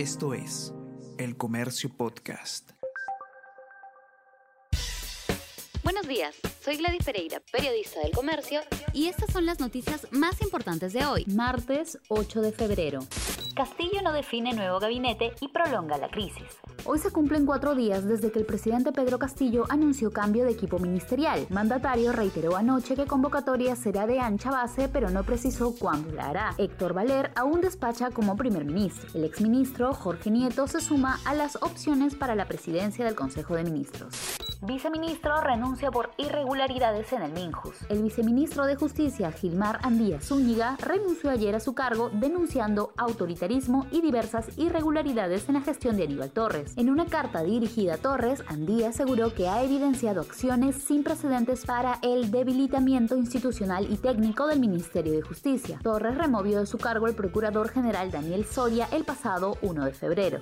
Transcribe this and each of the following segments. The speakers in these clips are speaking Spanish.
Esto es El Comercio Podcast. Buenos días, soy Gladys Pereira, periodista del Comercio, y estas son las noticias más importantes de hoy, martes 8 de febrero. Castillo no define nuevo gabinete y prolonga la crisis. Hoy se cumplen cuatro días desde que el presidente Pedro Castillo anunció cambio de equipo ministerial. Mandatario reiteró anoche que convocatoria será de ancha base, pero no precisó cuándo la hará. Héctor Valer aún despacha como primer ministro. El exministro Jorge Nieto se suma a las opciones para la presidencia del Consejo de Ministros. Viceministro renuncia por irregularidades en el Minjus. El viceministro de Justicia, Gilmar Andía Zúñiga, renunció ayer a su cargo denunciando autoritarismo y diversas irregularidades en la gestión de Aníbal Torres. En una carta dirigida a Torres, Andía aseguró que ha evidenciado acciones sin precedentes para el debilitamiento institucional y técnico del Ministerio de Justicia. Torres removió de su cargo al procurador general Daniel Soria el pasado 1 de febrero.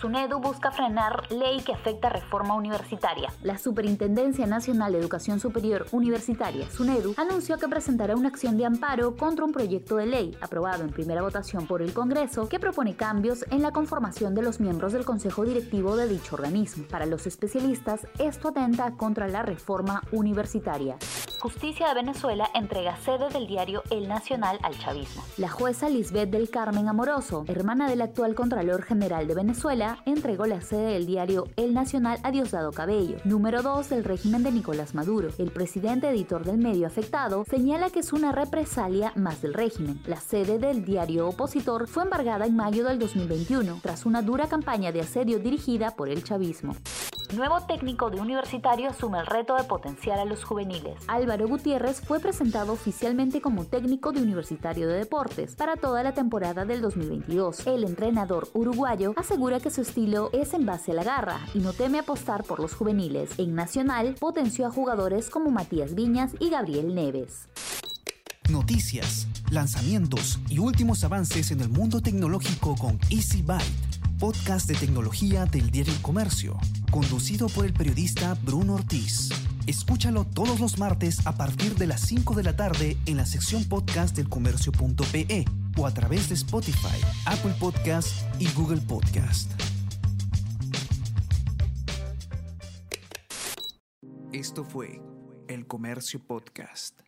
SUNEDU busca frenar ley que afecta reforma universitaria. La Superintendencia Nacional de Educación Superior Universitaria, SUNEDU, anunció que presentará una acción de amparo contra un proyecto de ley aprobado en primera votación por el Congreso que propone cambios en la conformación de los miembros del Consejo Directivo de dicho organismo. Para los especialistas, esto atenta contra la reforma universitaria. Justicia de Venezuela entrega sede del diario El Nacional al chavismo. La jueza Lisbeth del Carmen Amoroso, hermana del actual Contralor General de Venezuela, entregó la sede del diario El Nacional a Diosdado Cabello, número 2 del régimen de Nicolás Maduro. El presidente editor del medio afectado señala que es una represalia más del régimen. La sede del diario opositor fue embargada en mayo del 2021, tras una dura campaña de asedio dirigida por el chavismo. Nuevo técnico de universitario asume el reto de potenciar a los juveniles. Álvaro Gutiérrez fue presentado oficialmente como técnico de universitario de deportes para toda la temporada del 2022. El entrenador uruguayo asegura que su estilo es en base a la garra y no teme apostar por los juveniles. En Nacional potenció a jugadores como Matías Viñas y Gabriel Neves. Noticias, lanzamientos y últimos avances en el mundo tecnológico con Easy Byte podcast de tecnología del diario El Comercio, conducido por el periodista Bruno Ortiz. Escúchalo todos los martes a partir de las 5 de la tarde en la sección podcast del comercio.pe o a través de Spotify, Apple Podcast y Google Podcast. Esto fue El Comercio Podcast.